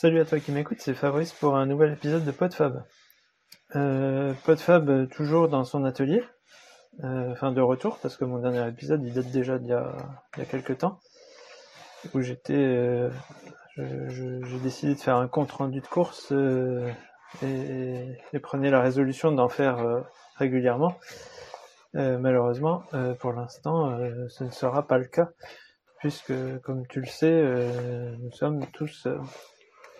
Salut à toi qui m'écoute, c'est Fabrice pour un nouvel épisode de PodFab. Euh, PodFab euh, toujours dans son atelier, euh, enfin de retour parce que mon dernier épisode il date déjà d'il y a, il y a quelques temps où j'étais, euh, j'ai décidé de faire un compte rendu de course et, prenais la résolution d'en faire régulièrement. Malheureusement, pour l'instant, ce ne sera pas le cas puisque, comme tu le sais, nous sommes tous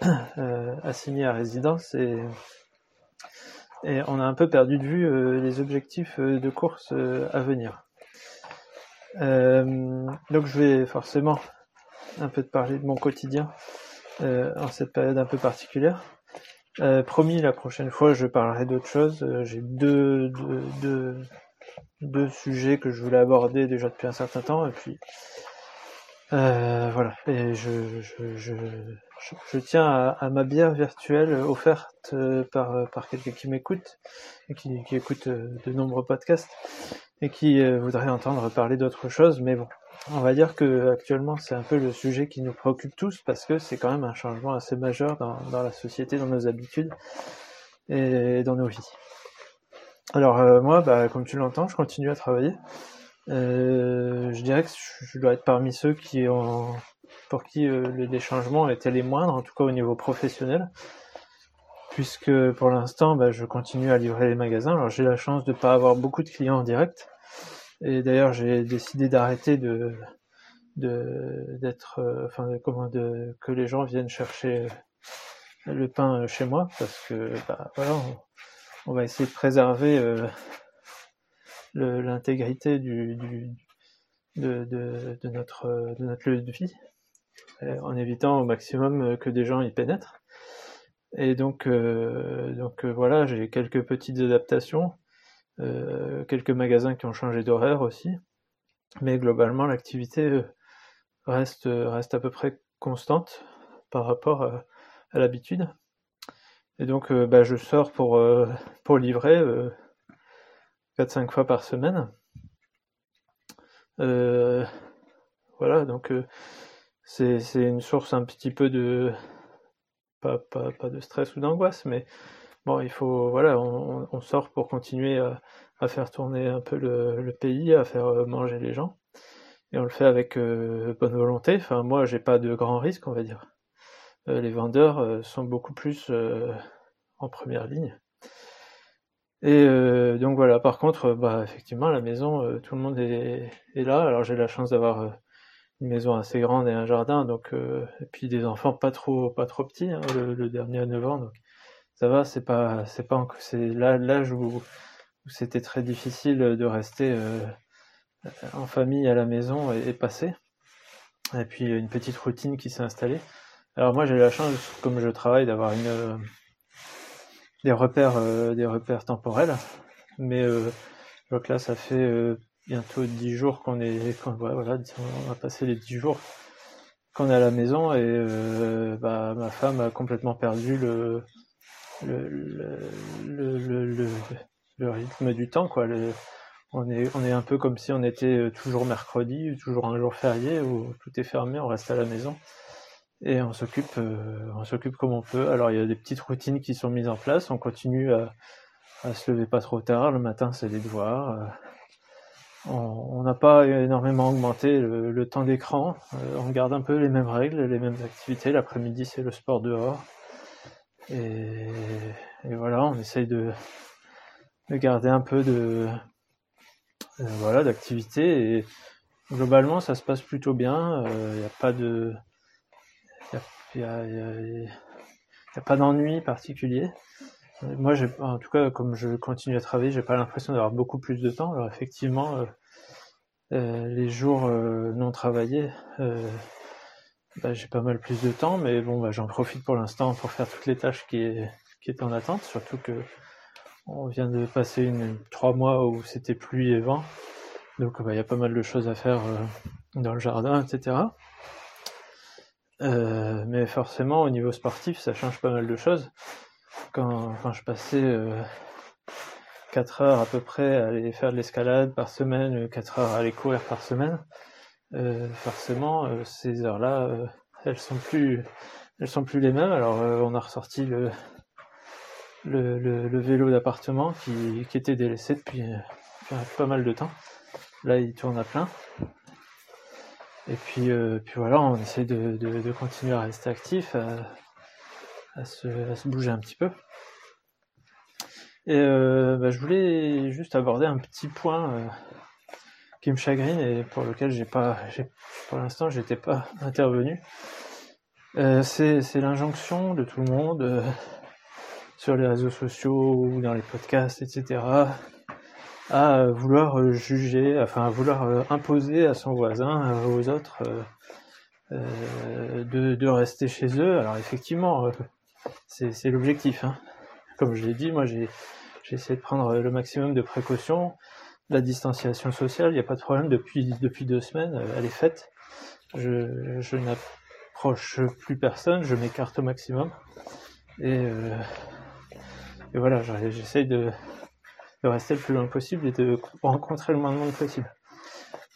assignés à résidence et, et on a un peu perdu de vue euh, les objectifs euh, de course euh, à venir. Euh, donc je vais forcément un peu te parler de mon quotidien euh, en cette période un peu particulière. Euh, promis, la prochaine fois, je parlerai d'autre chose. Euh, J'ai deux, deux, deux, deux sujets que je voulais aborder déjà depuis un certain temps, et puis euh, voilà. Et je, je, je, je, tiens à, ma bière virtuelle offerte euh, par, par quelqu'un qui m'écoute et qui, écoute euh, de nombreux podcasts et qui euh, voudrait entendre parler d'autre chose. Mais bon, on va dire que actuellement c'est un peu le sujet qui nous préoccupe tous parce que c'est quand même un changement assez majeur dans, dans la société, dans nos habitudes et dans nos vies. Alors euh, moi, bah, comme tu l'entends, je continue à travailler. Euh, je dirais que je dois être parmi ceux qui ont, pour qui euh, les changements étaient les moindres, en tout cas au niveau professionnel, puisque pour l'instant, bah, je continue à livrer les magasins. Alors j'ai la chance de pas avoir beaucoup de clients en direct, et d'ailleurs j'ai décidé d'arrêter de d'être, euh, enfin de, comment de que les gens viennent chercher le pain euh, chez moi, parce que bah, voilà, on, va essayer de préserver euh, l'intégrité de, notre euh, de notre lieu de vie, euh, en évitant au maximum euh, que des gens y pénètrent. Et donc euh, euh, voilà, j'ai quelques petites adaptations, euh, quelques magasins qui ont changé d'horaire aussi, mais globalement l'activité euh, reste à peu près constante par rapport à, l'habitude. Et donc euh, bah, je sors pour euh, livrer euh, 4-5 fois par semaine. Euh, voilà, donc euh, c'est une source un petit peu de pas, pas, pas de stress ou d'angoisse, mais bon, il faut voilà, on, sort pour continuer à, faire tourner un peu le, le pays, à faire euh, manger les gens, et on le fait avec euh, bonne volonté. Enfin, moi, j'ai pas de grands risques, on va dire. Euh, les vendeurs sont beaucoup plus en première ligne. Et donc voilà, par contre, bah effectivement, à la maison, tout le monde est, là. Alors j'ai la chance d'avoir une maison assez grande et un jardin, donc euh, et puis des enfants pas trop pas trop petits, hein, le, dernier à 9 ans, donc ça va, c'est pas c'est pas c'est l'âge où, c'était très difficile de rester euh, en famille à la maison et, passer. Et puis une petite routine qui s'est installée. Alors moi j'ai la chance, comme je travaille, d'avoir une euh, des repères euh, des repères temporels, mais euh, donc là ça fait euh, bientôt 10 jours qu'on est voilà, on va passer les 10 jours qu'on est à la maison et euh, bah, ma femme a complètement perdu le rythme du temps quoi. On est un peu comme si on était euh, toujours mercredi, toujours un jour férié où tout est fermé, on reste à la maison et on s'occupe euh, on s'occupe comme on peut. Alors il y a des petites routines qui sont mises en place, on continue à, à se lever pas trop tard, le matin c'est les devoirs. On n'a pas énormément augmenté le, temps d'écran. Euh, on garde un peu les mêmes règles, les mêmes activités. L'après-midi, c'est le sport dehors. Et, voilà, on essaye de, de garder un peu de euh, voilà d'activité. Et globalement, ça se passe plutôt bien. Il n'y a pas de y a, y a- pas d'ennui particulier. Euh, Moi, en tout cas, comme je continue à travailler, j'ai pas l'impression d'avoir beaucoup plus de temps. Effectivement, euh, les jours euh, non travaillés, euh, bah, j'ai pas mal plus de temps, mais bon, bah, j'en profite pour l'instant pour faire toutes les tâches qui est, qui est en attente, surtout que on vient de passer une, trois mois où c'était pluie et vent, donc bah, il y a pas mal de choses à faire dans le jardin, etc. Mais forcément, au niveau sportif, ça change pas mal de choses. Quand, je passais 4 heures à peu près à aller faire de l'escalade par semaine, 4 heures à aller courir par semaine, euh, forcément, euh, ces heures-là, euh, elles sont plus, elles sont plus les mêmes. Alors on a ressorti le, vélo d'appartement qui, était délaissé depuis, pas mal de temps. Là, il tourne à plein. Et puis, puis voilà, on essaie de, continuer à rester actif, à, se, bouger un petit peu. Et bah, je voulais juste aborder un petit point qui me chagrine et pour lequel j'ai pas, pour l'instant, j'étais pas intervenu. Euh, c'est l'injonction de tout le monde euh, sur les réseaux sociaux ou dans les podcasts, etc., à vouloir juger, enfin à vouloir imposer à son voisin, aux autres, euh, de, de, rester chez eux. Alors effectivement, c'est l'objectif. Hein. Comme je l'ai dit, moi j'ai essayé de prendre le maximum de précautions la distanciation sociale, il n'y a pas de problème depuis, depuis deux semaines, euh, elle est faite. Je, je n'approche plus personne, je m'écarte au maximum. Et, euh, et voilà, j'essaye de, de, rester le plus loin possible et de rencontrer le moins de monde possible.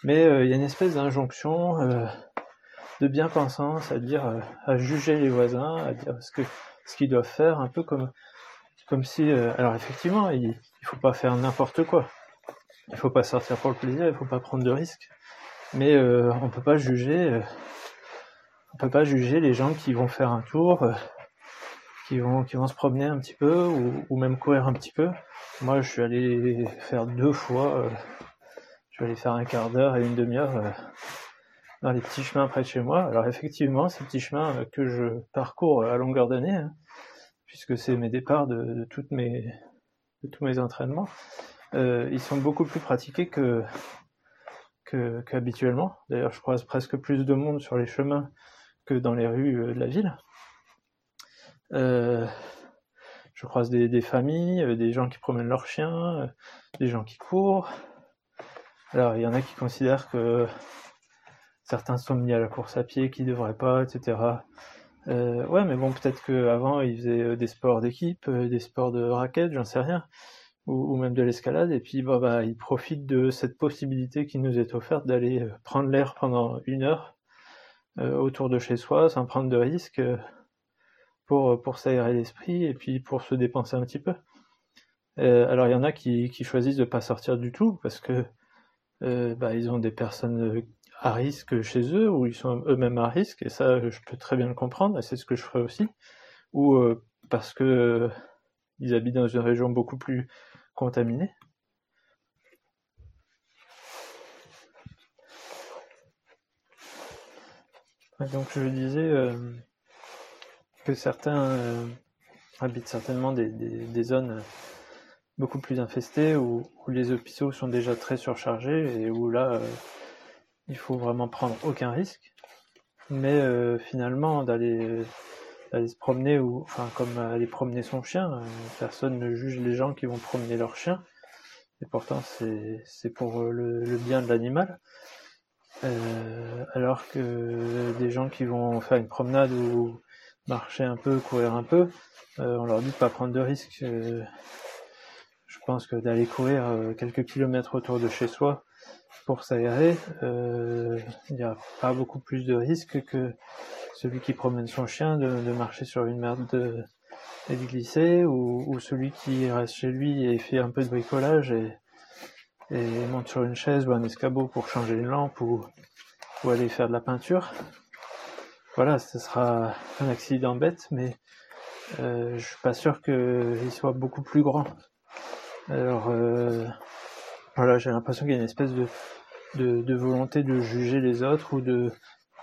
Mais euh, il y a une espèce d'injonction euh, de bien-pensance à dire, euh, à juger les voisins, à dire ce que ce qu'ils doivent faire, un peu comme comme si, alors effectivement, il, il faut pas faire n'importe quoi il faut pas sortir pour le plaisir, il faut pas prendre de risques. Mais euh, on peut pas juger, euh, on peut pas juger les gens qui vont faire un tour, euh, qui vont qui vont se promener un petit peu ou, même courir un petit peu. Moi, je suis allé faire deux fois, euh, je suis allé faire un quart d'heure et une demi-heure euh, dans les petits chemins près de chez moi. Alors effectivement, ces petits chemins que je parcours à longueur d'année, hein, puisque c'est mes départs de, toutes mes de tous mes entraînements euh, ils sont beaucoup plus pratiqués que qu'habituellement. D'ailleurs, je croise presque plus de monde sur les chemins que dans les rues euh, de la ville. Euh, je croise des, des, familles, des gens qui promènent leurs chiens, des gens qui courent. Alors, il y en a qui considèrent que certains sont mis à la course à pied, qui devraient pas, etc. Euh, ouais, mais bon, peut-être qu'avant, ils faisaient des sports d'équipe, des sports de raquettes, j'en sais rien ou, même de l'escalade, et puis bah, bah, il profite de cette possibilité qui nous est offerte d'aller euh, prendre l'air pendant une heure euh, autour de chez soi, sans prendre de risques, euh, pour, pour s'aérer l'esprit et puis pour se dépenser un petit peu. Euh, alors il y en a qui, qui choisissent de pas sortir du tout parce que euh, bah, ils ont des personnes à risque chez eux ou ils sont eux-mêmes à risque et ça je peux très bien le comprendre et c'est ce que je ferai aussi ou parce que ils habitent dans une région beaucoup plus contaminés. Donc je disais euh, que certains euh, habitent certainement des, des, des, zones beaucoup plus infestées où, où, les hôpitaux sont déjà très surchargés et où là euh, il faut vraiment prendre aucun risque. Mais euh, finalement d'aller aller se promener ou enfin comme aller promener son chien. Euh, personne ne juge les gens qui vont promener leur chien. Et pourtant c'est pour le, bien de l'animal. Euh, alors que des gens qui vont faire une promenade ou marcher un peu, courir un peu, euh, on leur dit de pas prendre de risques. Euh, je pense que d'aller courir euh, quelques kilomètres autour de chez soi pour s'aérer, euh, il n'y a pas beaucoup plus de risques que celui qui promène son chien de, marcher sur une merde de, et de glisser, ou, celui qui reste chez lui et fait un peu de bricolage et, et monte sur une chaise ou un escabeau pour changer une lampe ou, ou aller faire de la peinture. Voilà, ce sera un accident bête, mais euh, je suis pas sûr qu'il soit beaucoup plus grand. Alors euh, voilà, j'ai l'impression qu'il y a une espèce de, de, de volonté de juger les autres ou de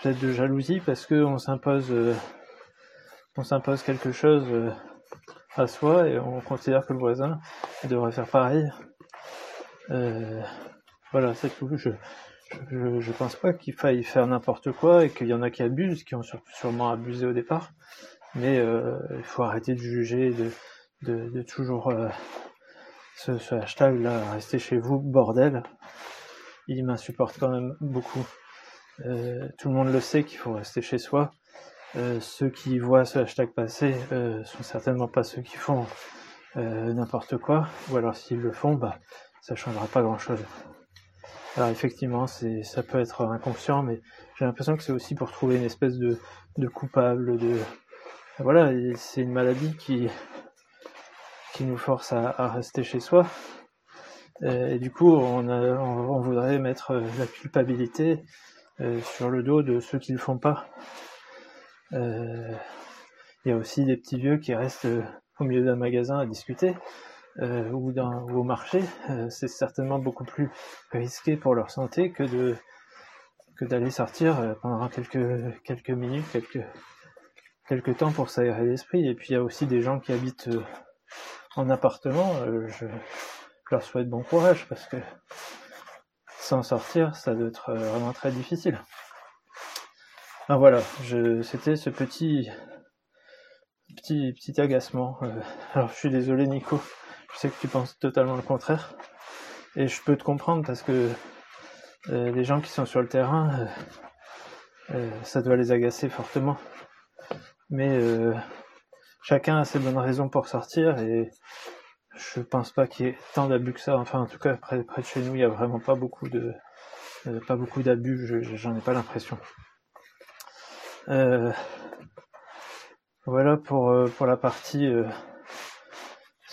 peut-être de jalousie parce que on s'impose euh, on s'impose quelque chose euh, à soi et on considère que le voisin devrait faire pareil. Euh, voilà, c'est tout. Je, je, je pense pas qu'il faille faire n'importe quoi et qu'il y en a qui abusent, qui ont sûrement abusé au départ. Mais euh, il faut arrêter de juger, de, de, de toujours euh, ce, hashtag là, restez chez vous, bordel. Il m'insupporte quand même beaucoup. Euh, tout le monde le sait qu'il faut rester chez soi. Euh, ceux qui voient ce hashtag passer euh, sont certainement pas ceux qui font euh, n'importe quoi, ou alors s'ils le font, bah ça changera pas grand chose. Alors effectivement, c'est ça peut être inconscient, mais j'ai l'impression que c'est aussi pour trouver une espèce de, de coupable, de, voilà, c'est une maladie qui, nous force à, rester chez soi. Et, du coup, on, on, voudrait mettre la culpabilité sur le dos de ceux qui ne le font pas. Il y a aussi des petits vieux qui restent au milieu d'un magasin à discuter. Euh, ou, ou, au marché, euh, c'est certainement beaucoup plus risqué pour leur santé que de que d'aller sortir euh, pendant quelques quelques minutes, quelques quelques temps pour s'aérer l'esprit. Et puis il y a aussi des gens qui habitent en appartement. Je, leur souhaite bon courage parce que sans sortir, ça doit être vraiment très difficile. Ah voilà, c'était ce petit petit petit agacement. alors je suis désolé Nico je sais que tu penses totalement le contraire. Et je peux te comprendre parce que euh, les gens qui sont sur le terrain, euh, euh, ça doit les agacer fortement. Mais chacun a ses bonnes raisons pour sortir et je pense pas qu'il y ait tant d'abus que ça. Enfin, en tout cas, près, de chez nous, il y a vraiment pas beaucoup de pas beaucoup d'abus. J'en ai pas l'impression. voilà pour pour la partie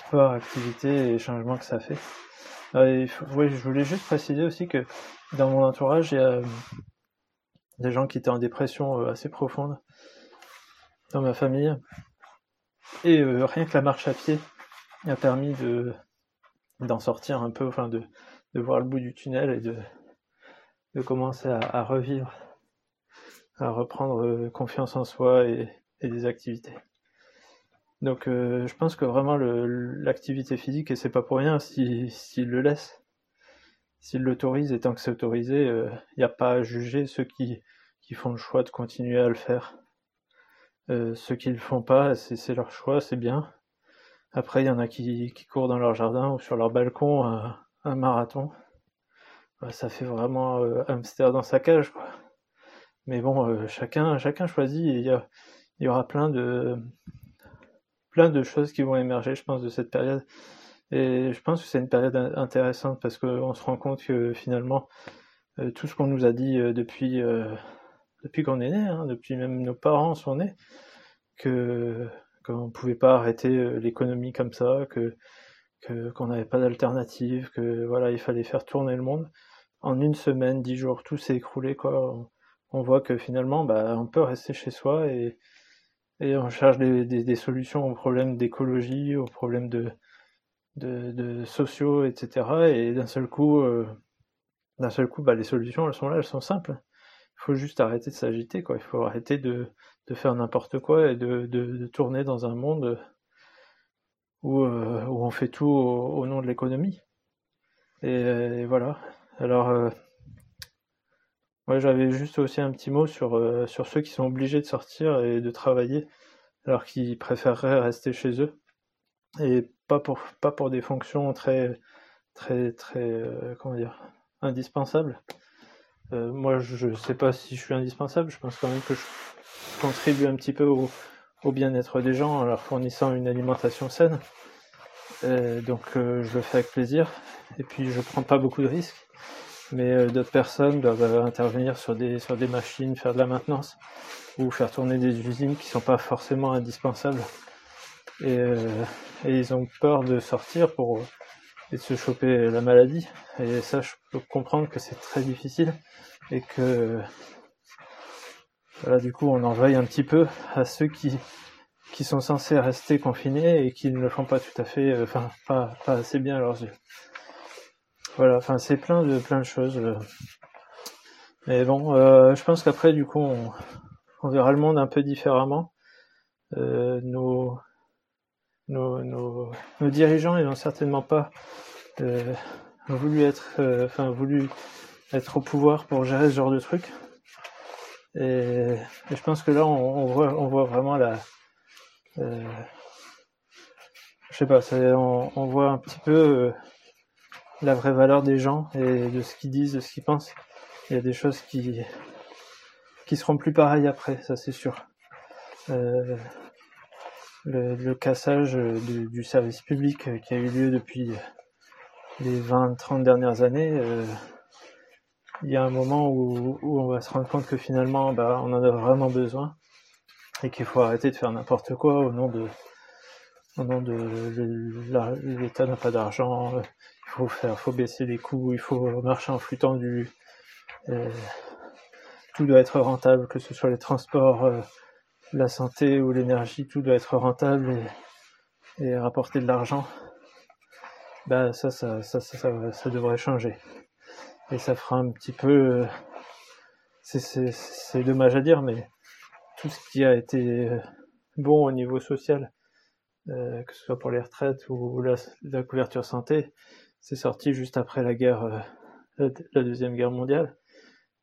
sport, activité et changements que ça fait. Euh, je voulais juste préciser aussi que dans mon entourage, il y a euh, des gens qui étaient en dépression euh, assez profonde dans ma famille. Et rien que la marche à pied a permis de d'en sortir un peu, enfin de, de voir le bout du tunnel et de, de commencer à, revivre, à reprendre confiance en soi et des activités. Donc euh, je pense que vraiment l'activité physique, et c'est pas pour rien s'il le laisse, s'il l'autorise, et tant que c'est autorisé, il euh, n'y a pas à juger ceux qui, qui font le choix de continuer à le faire. Euh, ceux qui le font pas, c'est leur choix, c'est bien. Après, il y en a qui, courent dans leur jardin ou sur leur balcon un, marathon. Ça fait vraiment hamster dans sa cage, quoi. Mais bon, chacun, chacun choisit. Il y, il y aura plein de, plein de choses qui vont émerger, je pense, de cette période. Et je pense que c'est une période intéressante parce qu'on se rend compte que finalement, euh, tout ce qu'on nous a dit euh, depuis, euh, depuis qu'on est né, hein, depuis même nos parents sont nés, que qu'on ne pouvait pas arrêter l'économie comme ça, que qu'on n'avait pas d'alternative, que voilà, il fallait faire tourner le monde. En une semaine, dix jours, tout s'est écroulé, quoi. On, voit que finalement, bah, on peut rester chez soi et, et on cherche des, des, solutions aux problèmes d'écologie, aux problèmes de, de, de, sociaux, etc. Et d'un seul coup, euh, d'un seul coup, bah, les solutions, elles sont là, elles sont simples. Il faut juste arrêter de s'agiter, quoi. Il faut arrêter de, de faire n'importe quoi et de, de, tourner dans un monde où, euh, où on fait tout au, nom de l'économie. Et, voilà. Alors, euh, Ouais, j'avais juste aussi un petit mot sur, euh, sur ceux qui sont obligés de sortir et de travailler, alors qu'ils préféreraient rester chez eux. Et pas pour, pas pour des fonctions très, très, très, comment dire, indispensables. Euh, moi, je sais pas si je suis indispensable, je pense quand même que je contribue un petit peu au, au bien-être des gens en leur fournissant une alimentation saine. donc je le fais avec plaisir. Et puis je prends pas beaucoup de risques mais euh, d'autres personnes doivent euh, intervenir sur des, sur des machines, faire de la maintenance ou faire tourner des usines qui sont pas forcément indispensables. Et, euh, et ils ont peur de sortir pour et de se choper la maladie. Et ça, je peux comprendre que c'est très difficile et que voilà, du coup, on en veille un petit peu à ceux qui qui sont censés rester confinés et qui ne le font pas tout à fait, enfin pas, pas assez bien à leurs yeux. Voilà, enfin c'est plein de plein de choses. Euh. Mais bon, euh, je pense qu'après du coup on, verra le monde un peu différemment. Euh, nos, nos, nos, dirigeants n'ont certainement pas voulu être enfin voulu être au pouvoir pour gérer ce genre de truc. Et, je pense que là on, voit on voit vraiment la je sais pas, on, on, voit un petit peu la vraie valeur des gens et de ce qu'ils disent, de ce qu'ils pensent. Il y a des choses qui qui seront plus pareilles après, ça c'est sûr. Euh, le, cassage du, service public qui a eu lieu depuis les 20-30 dernières années, euh, il y a un moment où, on va se rendre compte que finalement bah, on en a vraiment besoin et qu'il faut arrêter de faire n'importe quoi au nom de l'État n'a pas d'argent, il faut baisser les coûts, il faut marcher en flux tendu, tout doit être rentable, que ce soit les transports, euh, la santé ou l'énergie, tout doit être rentable et, rapporter de l'argent. Bah ça ça, ça ça, ça, devrait changer. Et ça fera un petit peu... C'est dommage à dire, mais tout ce qui a été bon au niveau social, euh, que ce soit pour les retraites ou la, couverture santé, c'est sorti juste après la guerre, euh, la deuxième guerre mondiale.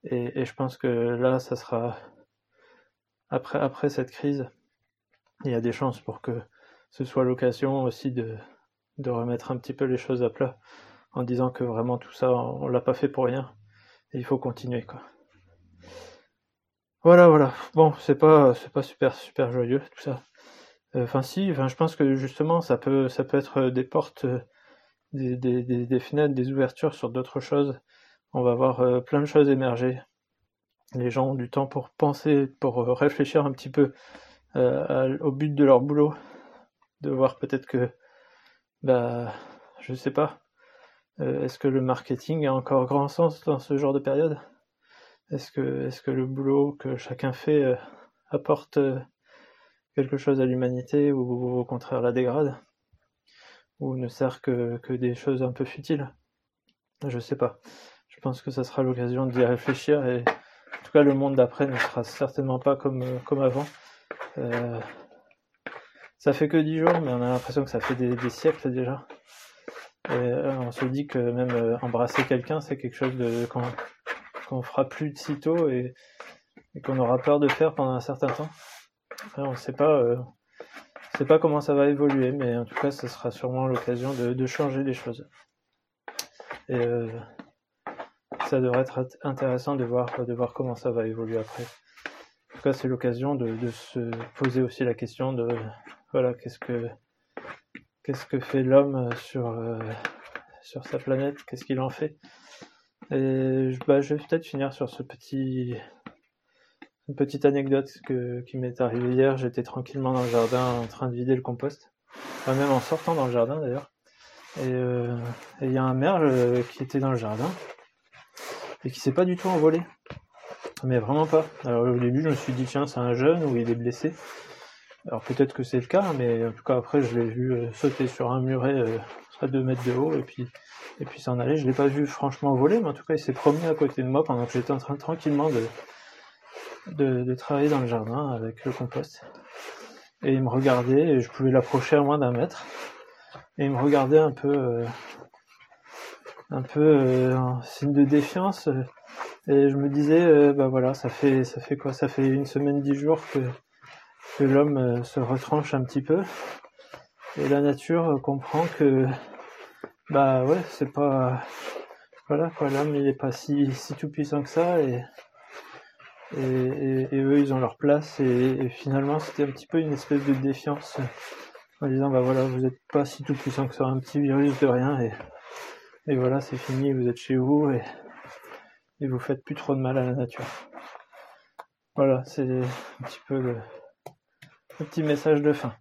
Et, je pense que là, ça sera après cette crise, il y a des chances pour que ce soit l'occasion aussi de remettre un petit peu les choses à plat en disant que vraiment tout ça, on l'a pas fait pour rien et il faut continuer quoi. Voilà, voilà. Bon, c'est pas c'est pas super super joyeux tout ça. Enfin si, enfin je pense que justement ça peut ça peut être des portes, des, des, des, fenêtres, des ouvertures sur d'autres choses. On va voir euh, plein de choses émerger. Les gens ont du temps pour penser, pour réfléchir un petit peu euh, au but de leur boulot, de voir peut-être que bah je sais pas. Euh, est-ce que le marketing a encore grand sens dans ce genre de période? Est-ce que le boulot que chacun fait apporte quelque chose à l'humanité ou au contraire la dégrade? Ou ne sert que, que des choses un peu futiles? Je sais pas. Je pense que ça sera l'occasion d'y réfléchir et le monde d'après ne sera certainement pas comme, comme avant. Euh, ça fait que dix jours, mais on a l'impression que ça fait des, siècles déjà. Et euh, on se dit que même euh, embrasser quelqu'un, c'est quelque chose de qu'on fera plus de sitôt et, qu'on aura peur de faire pendant un certain temps on ne sait pas, euh, sait pas comment ça va évoluer, mais en tout cas, ce sera sûrement l'occasion de, changer les choses. Euh, ça devrait être intéressant de voir, de voir comment ça va évoluer après. En tout cas, c'est l'occasion de, de, se poser aussi la question de voilà, qu'est-ce que qu'est-ce que fait l'homme sur euh, sur sa planète, qu'est-ce qu'il en fait? Et bah, je vais peut-être finir sur ce petit une petite anecdote que, qui m'est arrivée hier, j'étais tranquillement dans le jardin en train de vider le compost, enfin, même en sortant dans le jardin d'ailleurs. Et euh, il y a un merle euh, qui était dans le jardin et qui s'est pas du tout envolé. Mais vraiment pas. Alors au début je me suis dit tiens c'est un jeune ou il est blessé. Alors peut-être que c'est le cas, mais en tout cas après je l'ai vu euh, sauter sur un muret euh, à 2 mètres de haut et puis et puis s'en aller. Je l'ai pas vu franchement voler, mais en tout cas il s'est promené à côté de moi pendant que j'étais en train tranquillement de, de, travailler dans le jardin avec le compost. Et il me regardait, et je pouvais l'approcher à moins d'un mètre. Et il me regardait un peu, euh, un peu euh, en signe de défiance. Et je me disais, euh, bah voilà, ça fait, ça fait quoi? Ça fait une semaine, dix jours que, que l'homme euh, se retranche un petit peu. Et la nature comprend que, bah ouais, c'est pas, voilà quoi, l'homme il est pas si, si tout puissant que ça et et, et, eux ils ont leur place et, et finalement c'était un petit peu une espèce de défiance en disant bah voilà vous êtes pas si tout puissant que ça un petit virus de rien et, et voilà c'est fini vous êtes chez vous et, et vous faites plus trop de mal à la nature. Voilà c'est un petit peu le, le, petit message de fin.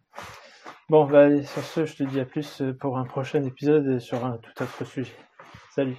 Bon bah sur ce je te dis à plus pour un prochain épisode et sur un tout autre sujet. Salut